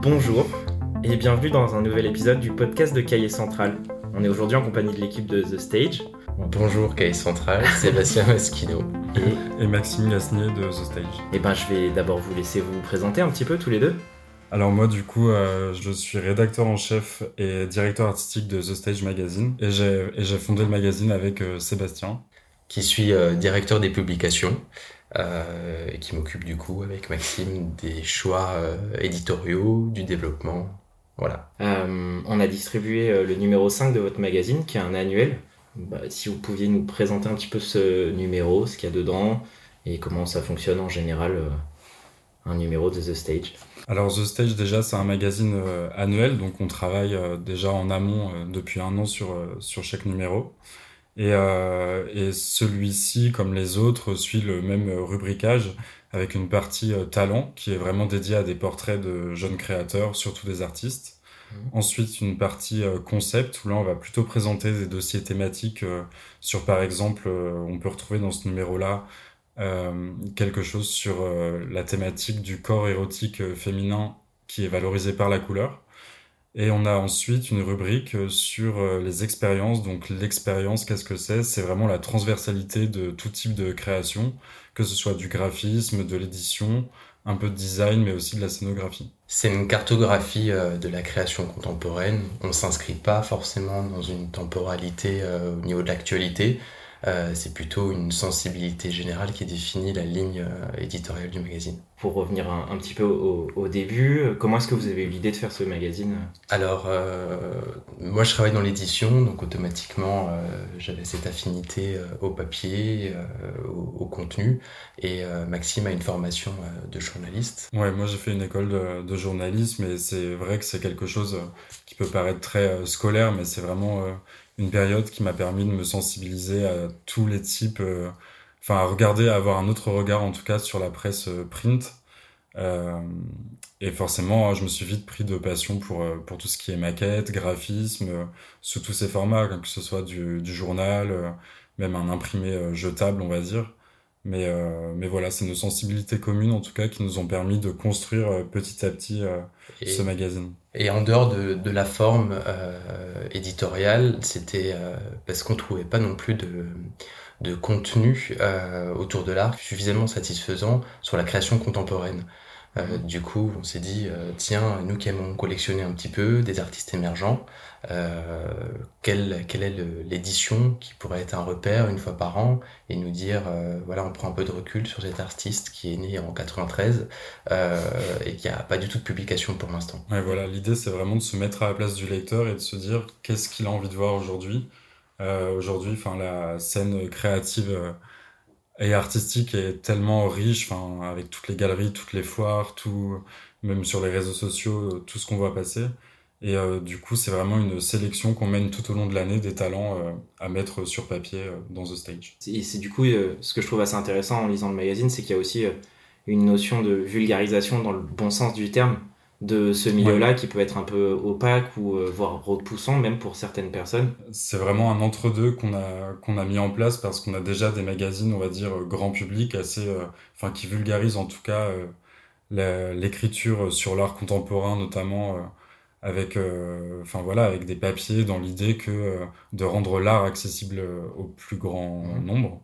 Bonjour et bienvenue dans un nouvel épisode du podcast de Cahier Central. On est aujourd'hui en compagnie de l'équipe de The Stage. Bonjour Cahier Central, Sébastien Esquino. Et, Maxime Gasnier de The Stage. Et eh ben je vais d'abord vous laisser vous présenter un petit peu tous les deux. Alors moi du coup euh, je suis rédacteur en chef et directeur artistique de The Stage Magazine et j'ai fondé le magazine avec euh, Sébastien. Qui suis euh, directeur des publications et qui m'occupe du coup avec Maxime des choix éditoriaux, du développement. Voilà. on a distribué le numéro 5 de votre magazine qui est un annuel. Bah, si vous pouviez nous présenter un petit peu ce numéro, ce qu'il y a dedans et comment ça fonctionne en général un numéro de The Stage. Alors The Stage déjà c'est un magazine euh, annuel donc on travaille euh, déjà en amont euh, depuis un an sur, sur chaque numéro et, et celui-ci comme les autres suit le même rubricage avec une partie talent qui est vraiment dédiée à des portraits de jeunes créateurs surtout des artistes. Mmh. Ensuite une partie concept où là on va plutôt présenter des dossiers thématiques sur par exemple on peut retrouver dans ce numéro là euh, quelque chose sur euh, la thématique du corps érotique euh, féminin qui est valorisé par la couleur. Et on a ensuite une rubrique sur les expériences. Donc l'expérience, qu'est-ce que c'est? C'est vraiment la transversalité de tout type de création, que ce soit du graphisme, de l'édition, un peu de design, mais aussi de la scénographie. C'est une cartographie de la création contemporaine. On ne s'inscrit pas forcément dans une temporalité au niveau de l'actualité, euh, c'est plutôt une sensibilité générale qui définit la ligne euh, éditoriale du magazine. Pour revenir un, petit peu au, début, euh, comment est-ce que vous avez eu l'idée de faire ce magazine? Alors, moi je travaille dans l'édition, donc automatiquement j'avais cette affinité au papier, au, contenu, et Maxime a une formation de journaliste. Ouais, moi j'ai fait une école de, de journalisme, et c'est vrai que c'est quelque chose qui peut paraître très scolaire, mais c'est vraiment une période qui m'a permis de me sensibiliser à tous les types, euh, enfin à regarder, à avoir un autre regard en tout cas sur la presse euh, print. Euh, et forcément, je me suis vite pris de passion pour, pour tout ce qui est maquette, graphisme, sous tous ces formats, que ce soit du, du journal, même un imprimé jetable, on va dire. Mais, mais voilà, c'est nos sensibilités communes en tout cas qui nous ont permis de construire petit à petit ce magazine. Et en dehors de, de la forme euh, éditoriale, c'était euh, parce qu'on trouvait pas non plus de, de contenu euh, autour de l'art suffisamment satisfaisant sur la création contemporaine. Euh, du coup, on s'est dit, euh, tiens, nous qui aimons collectionner un petit peu des artistes émergents, euh, quelle, quelle est l'édition qui pourrait être un repère une fois par an et nous dire, voilà, on prend un peu de recul sur cet artiste qui est né en 93 et qui a pas du tout de publication pour l'instant. Ouais, voilà, l'idée c'est vraiment de se mettre à la place du lecteur et de se dire qu'est-ce qu'il a envie de voir aujourd'hui. aujourd'hui, enfin, la scène créative et artistique est tellement riche, enfin, avec toutes les galeries, toutes les foires, tout, même sur les réseaux sociaux, tout ce qu'on voit passer. Et euh, du coup, c'est vraiment une sélection qu'on mène tout au long de l'année des talents euh, à mettre sur papier euh, dans The Stage. Et c'est du coup, ce que je trouve assez intéressant en lisant le magazine, c'est qu'il y a aussi une notion de vulgarisation dans le bon sens du terme de ce milieu-là qui peut être un peu opaque ou euh, voire repoussant même pour certaines personnes. C'est vraiment un entre-deux qu'on a qu'on a mis en place parce qu'on a déjà des magazines, on va dire grand public assez euh, enfin qui vulgarisent en tout cas euh, l'écriture sur l'art contemporain notamment avec enfin voilà avec des papiers dans l'idée que de rendre l'art accessible au plus grand mmh. nombre.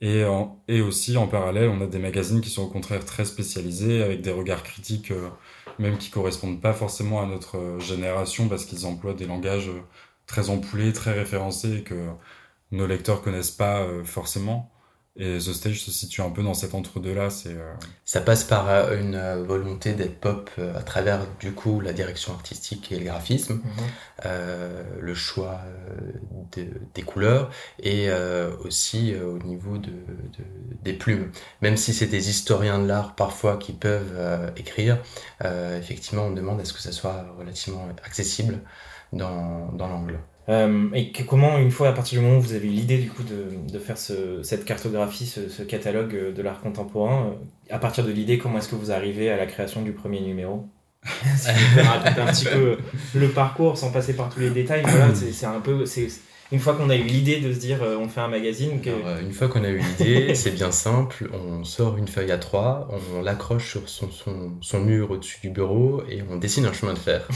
Et, et aussi en parallèle, on a des magazines qui sont au contraire très spécialisés avec des regards critiques même qui correspondent pas forcément à notre euh, génération parce qu'ils emploient des langages euh, très ampoulés, très référencés que nos lecteurs connaissent pas euh, forcément. Et The Stage se situe un peu dans cet entre-deux-là. C'est, Ça passe par une volonté d'être pop à travers, du coup, la direction artistique et le graphisme, mhm. le choix des couleurs et aussi au niveau de, des plumes. Même si c'est des historiens de l'art parfois qui peuvent écrire, effectivement, on demande à ce que ça soit relativement accessible dans, dans l'angle. Euh, et comment, une fois à partir du moment où vous avez eu l'idée du coup de, de faire ce, cette cartographie, ce, ce, catalogue euh, de l'art contemporain, euh, à partir de l'idée, comment est-ce que vous arrivez à la création du premier numéro Si vous pouvez raconter un petit peu le parcours sans passer par tous les détails, voilà, c'est un peu, c'est une fois qu'on a eu l'idée de se dire on fait un magazine que... Une fois qu'on a eu l'idée, c'est bien simple, on sort une feuille à trois, on, l'accroche sur son, mur au-dessus du bureau et on dessine un chemin de fer.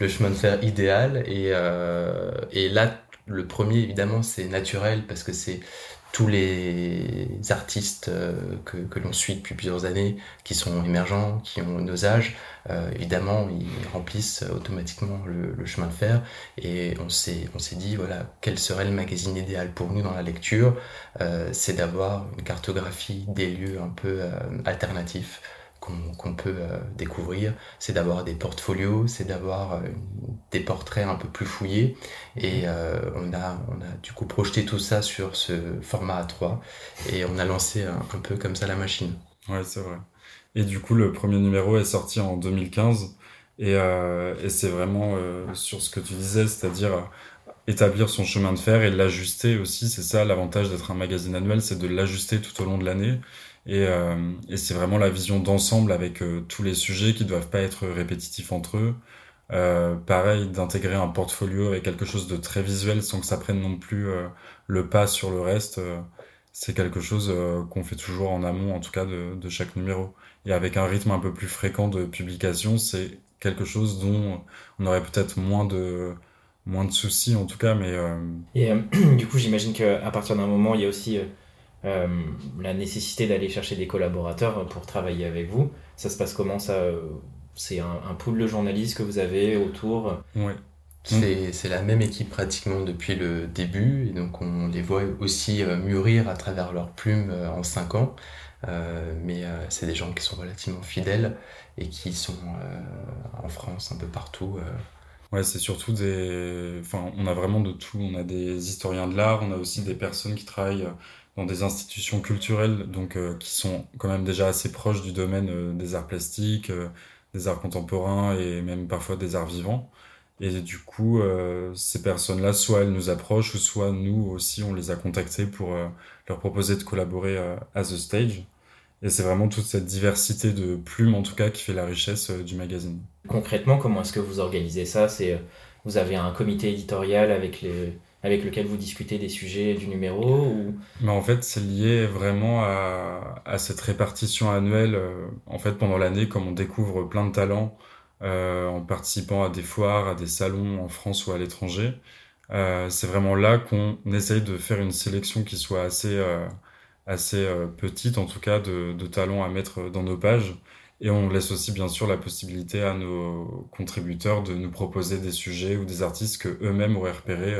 le chemin de fer idéal et, et là, le premier évidemment c'est naturel parce que c'est tous les artistes euh, que, l'on suit depuis plusieurs années, qui sont émergents, qui ont nos âges, euh, évidemment, ils remplissent automatiquement le, chemin de fer. Et on s'est, dit, voilà, quel serait le magazine idéal pour nous dans la lecture? Euh, C'est d'avoir une cartographie des lieux un peu alternatifs qu'on peut euh, découvrir, c'est d'avoir des portfolios, c'est d'avoir euh, des portraits un peu plus fouillés. Et euh, on, a, on a du coup projeté tout ça sur ce format A3 et on a lancé un, peu comme ça la machine. Ouais, c'est vrai. Et du coup, le premier numéro est sorti en 2015 et, et c'est vraiment sur ce que tu disais, c'est-à-dire établir son chemin de fer et l'ajuster aussi. C'est ça l'avantage d'être un magazine annuel, c'est de l'ajuster tout au long de l'année et, euh, et c'est vraiment la vision d'ensemble avec euh, tous les sujets qui doivent pas être répétitifs entre eux. Euh, pareil, d'intégrer un portfolio avec quelque chose de très visuel sans que ça prenne non plus euh, le pas sur le reste. c'est quelque chose qu'on fait toujours en amont, en tout cas, de, de, chaque numéro. Et avec un rythme un peu plus fréquent de publication, c'est quelque chose dont on aurait peut-être moins de moins de soucis en tout cas mais et du coup j'imagine qu'à partir d'un moment il y a aussi euh, la nécessité d'aller chercher des collaborateurs pour travailler avec vous. Ça se passe comment ça euh, C'est un, un, pool de journalistes que vous avez autour Oui. C'est la même équipe pratiquement depuis le début, et donc on les voit aussi euh, mûrir à travers leurs plumes en 5 ans. Euh, mais euh, c'est des gens qui sont relativement fidèles et qui sont en France un peu partout. Ouais, c'est surtout des. Enfin, on a vraiment de tout. On a des historiens de l'art, on a aussi des personnes qui travaillent dans des institutions culturelles, donc euh, qui sont quand même déjà assez proches du domaine euh, des arts plastiques, euh, des arts contemporains et même parfois des arts vivants. Et du coup, ces personnes-là, soit elles nous approchent, soit nous aussi, on les a contactées pour leur proposer de collaborer à The Stage. Et c'est vraiment toute cette diversité de plumes, en tout cas, qui fait la richesse du magazine. Concrètement, comment est-ce que vous organisez ça? C'est vous avez un comité éditorial avec lequel vous discutez des sujets du numéro en fait, c'est lié vraiment à, cette répartition annuelle. Euh, en fait, pendant l'année, comme on découvre plein de talents euh, en participant à des foires, à des salons en France ou à l'étranger, euh, c'est vraiment là qu'on essaye de faire une sélection qui soit assez, euh, assez euh, petite, en tout cas, de talents à mettre dans nos pages. Et on laisse aussi bien sûr la possibilité à nos contributeurs de nous proposer des sujets ou des artistes que eux-mêmes auraient repérés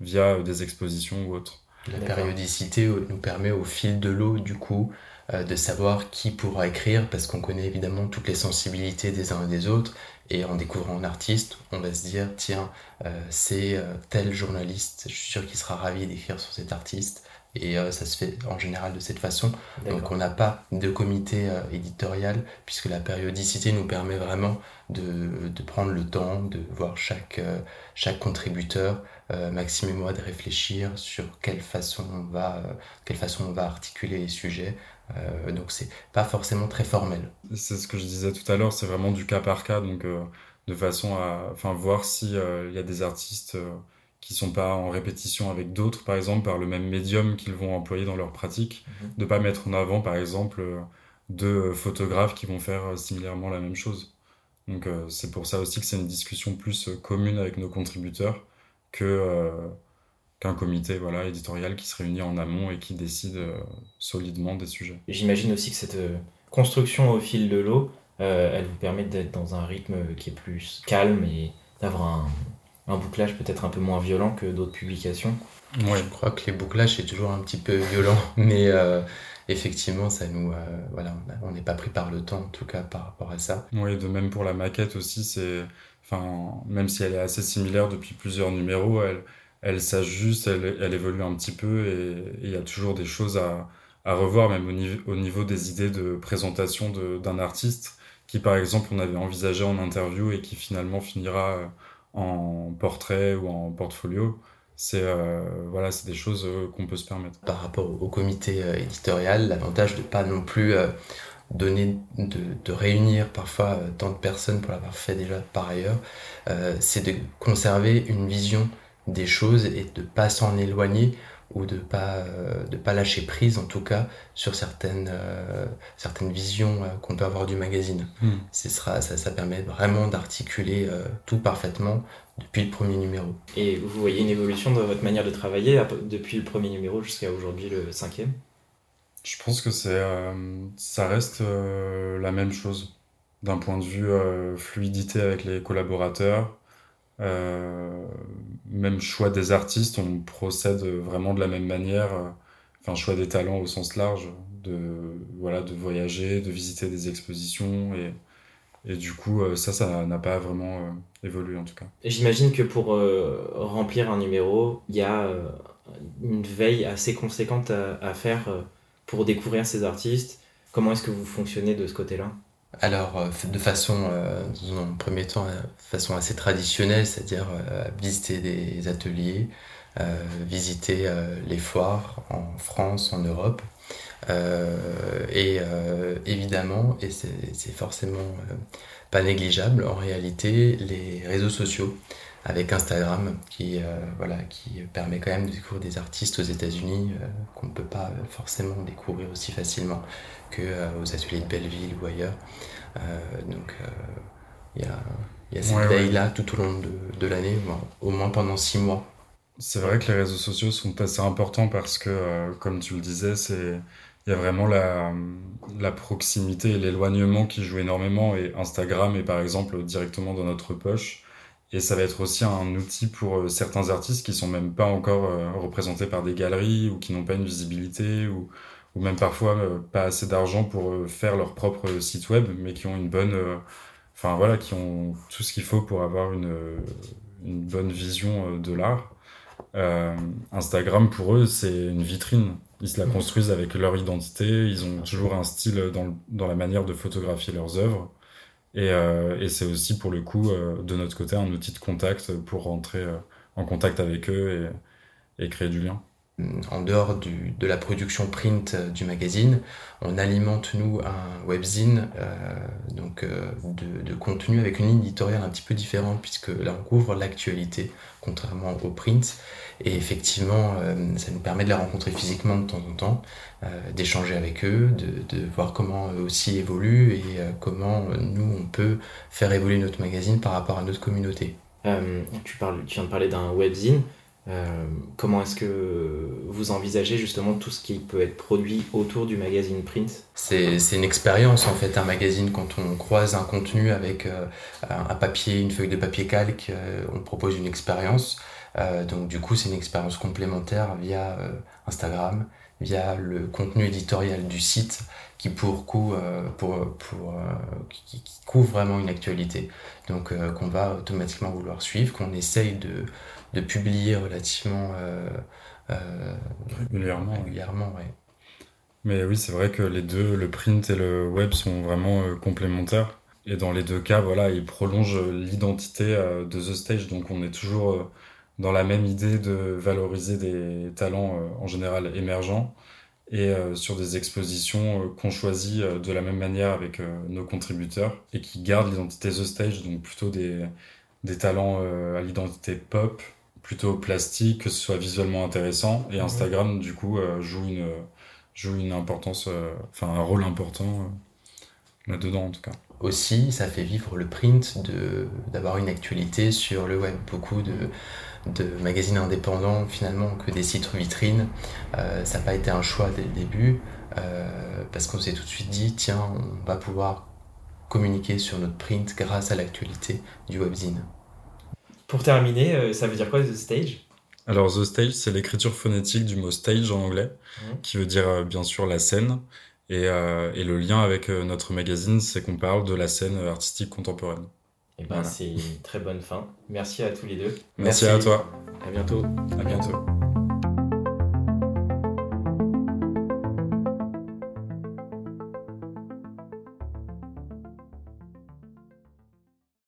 via des expositions ou autres. La périodicité nous permet au fil de l'eau, du coup, euh, de savoir qui pourra écrire, parce qu'on connaît évidemment toutes les sensibilités des uns et des autres, et en découvrant un artiste, on va se dire, tiens, euh, c'est euh, tel journaliste, je suis sûr qu'il sera ravi d'écrire sur cet artiste, et ça se fait en général de cette façon. Donc on n'a pas de comité éditorial, puisque la périodicité nous permet vraiment de, de prendre le temps de voir chaque, chaque contributeur, euh, Maxime et moi de réfléchir sur quelle façon on va, euh, quelle façon on va articuler les sujets. Euh, donc c'est pas forcément très formel. C'est ce que je disais tout à l'heure, c'est vraiment du cas par cas, donc de façon à, enfin voir si il y a des artistes qui sont pas en répétition avec d'autres, par exemple par le même médium qu'ils vont employer dans leur pratique, mhm. de pas mettre en avant par exemple deux photographes qui vont faire similairement la même chose. Donc c'est pour ça aussi que c'est une discussion plus commune avec nos contributeurs que euh, qu'un comité voilà, éditorial qui se réunit en amont et qui décide euh, solidement des sujets. J'imagine aussi que cette euh, construction au fil de l'eau, elle vous permet d'être dans un rythme qui est plus calme et d'avoir un, un, bouclage peut-être un peu moins violent que d'autres publications. Ouais. Je crois que les bouclages c'est toujours un petit peu violent, mais effectivement ça nous voilà on n'est pas pris par le temps en tout cas par rapport à ça. Oui, de même pour la maquette aussi c'est Enfin, même si elle est assez similaire depuis plusieurs numéros, elle, elle s'ajuste, elle, elle, évolue un petit peu et il y a toujours des choses à, à revoir, même au niveau, au niveau, des idées de présentation d'un artiste qui, par exemple, on avait envisagé en interview et qui finalement finira euh, en portrait ou en portfolio. C'est euh, voilà, c'est des choses euh, qu'on peut se permettre. Par rapport au comité éditorial, l'avantage de pas non plus donner, de, réunir parfois euh, tant de personnes pour l'avoir fait déjà par ailleurs, euh, c'est de conserver une vision des choses et de pas s'en éloigner ou de pas de pas lâcher prise en tout cas sur certaines certaines visions qu'on peut avoir du magazine. Hmm. sera ça, ça permet vraiment d'articuler tout parfaitement depuis le premier numéro. Et vous voyez une évolution dans votre manière de travailler depuis le premier numéro jusqu'à aujourd'hui le cinquième? Je pense que c'est, euh, ça reste euh, la même chose d'un point de vue euh, fluidité avec les collaborateurs. Même choix des artistes, on procède vraiment de la même manière. Enfin, choix des talents au sens large, de, voilà, de voyager, de visiter des expositions et, du coup, euh, ça, ça n'a pas vraiment euh, évolué en tout cas. J'imagine que pour euh, remplir un numéro, il y a une veille assez conséquente à, faire pour découvrir ces artistes. Comment est-ce que vous fonctionnez de ce côté-là? Alors, de façon, dans un premier temps, de façon assez traditionnelle, c'est-à-dire visiter des ateliers, visiter les foires en France, en Europe, euh, et euh, évidemment, et c'est forcément euh, pas négligeable en réalité, les réseaux sociaux avec Instagram qui, voilà, qui permet quand même de découvrir des artistes aux États-Unis qu'on ne peut pas forcément découvrir aussi facilement qu'aux ateliers de Belleville ou ailleurs. donc il y a, y a, cette veille-là tout au long de, de l'année, au moins pendant six mois. C'est vrai que les réseaux sociaux sont assez importants parce que, comme tu le disais, c'est il y a vraiment la, la proximité et l'éloignement qui jouent énormément et Instagram est par exemple directement dans notre poche et ça va être aussi un outil pour euh, certains artistes qui sont même pas encore euh, représentés par des galeries ou qui n'ont pas une visibilité ou, ou même parfois euh, pas assez d'argent pour faire leur propre site web mais qui ont une bonne enfin voilà qui ont tout ce qu'il faut pour avoir une, une bonne vision de l'art. Instagram pour eux c'est une vitrine. Ils se la construisent avec leur identité, ils ont toujours un style dans, dans la manière de photographier leurs œuvres. Et, euh, et c'est aussi pour le coup, euh, de notre côté, un outil de contact pour rentrer euh, en contact avec eux et, et créer du lien en dehors de la production print euh, du magazine, on alimente nous un webzine euh, donc euh, de, contenu avec une ligne éditoriale un petit peu différente puisque là on couvre l'actualité contrairement au print et effectivement ça nous permet de les rencontrer physiquement de temps en temps, d'échanger avec eux, de, de, voir comment eux aussi évoluent et comment nous on peut faire évoluer notre magazine par rapport à notre communauté. tu, parles, tu viens de parler d'un webzine. Euh, comment est-ce que vous envisagez justement tout ce qui peut être produit autour du magazine print? C'est une expérience en fait, un magazine quand on croise un contenu avec euh, un papier, une feuille de papier calque, euh, on propose une expérience. donc du coup c'est une expérience complémentaire via Instagram, via le contenu éditorial du site qui pour coup pour, pour qui, qui, couvre vraiment une actualité donc qu'on va automatiquement vouloir suivre qu'on essaye de de publier relativement euh, euh, régulièrement. régulièrement Mais oui, c'est vrai que les deux, le print et le web, sont vraiment euh, complémentaires. Et dans les deux cas, voilà, ils prolongent l'identité de The Stage. Donc on est toujours dans la même idée de valoriser des talents en général émergents et sur des expositions qu'on choisit de la même manière avec nos contributeurs et qui gardent l'identité The Stage, donc plutôt des, des talents à l'identité pop plutôt plastique, que ce soit visuellement intéressant. Et Instagram, du coup, euh, joue, une, joue une importance, euh, enfin un rôle important euh, là-dedans en tout cas. Aussi, ça fait vivre le print de d'avoir une actualité sur le web. Beaucoup de, de magazines indépendants finalement que des sites vitrines. ça n'a pas été un choix dès le début parce qu'on s'est tout de suite dit tiens, on va pouvoir communiquer sur notre print grâce à l'actualité du webzine. Pour terminer, euh, ça veut dire quoi The Stage? Alors The Stage, c'est l'écriture phonétique du mot stage en anglais, mmh. qui veut dire euh, bien sûr la scène. Et, euh, et le lien avec notre magazine, c'est qu'on parle de la scène artistique contemporaine. Et eh ben c'est une très bonne fin. Merci à tous les deux. Merci, Merci à toi. À bientôt. À bientôt.